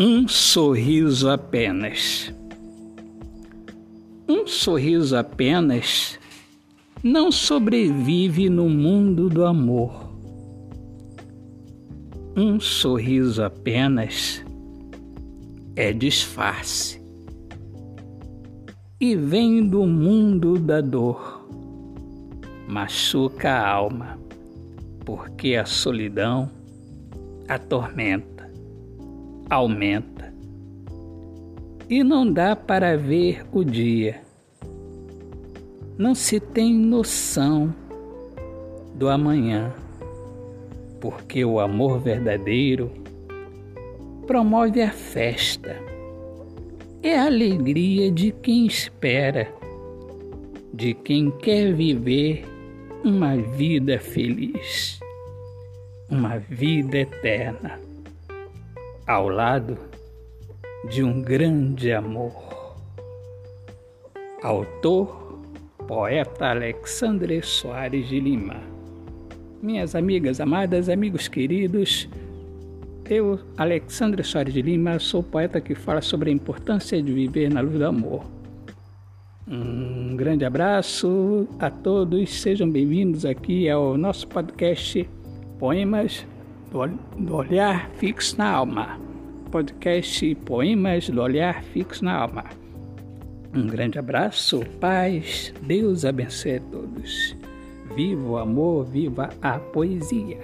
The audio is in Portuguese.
Um sorriso apenas. Um sorriso apenas não sobrevive no mundo do amor. Um sorriso apenas é disfarce e vem do mundo da dor. Machuca a alma, porque a solidão atormenta aumenta. E não dá para ver o dia. Não se tem noção do amanhã, porque o amor verdadeiro promove a festa. É a alegria de quem espera, de quem quer viver uma vida feliz, uma vida eterna ao lado de um grande amor. Autor, poeta Alexandre Soares de Lima. Minhas amigas amadas, amigos queridos, eu, Alexandre Soares de Lima, sou poeta que fala sobre a importância de viver na luz do amor. Um grande abraço a todos, sejam bem-vindos aqui ao nosso podcast Poemas do Olhar Fixo na Alma. Podcast Poemas do Olhar Fixo na Alma. Um grande abraço, paz, Deus abençoe a todos. Viva o amor, viva a poesia.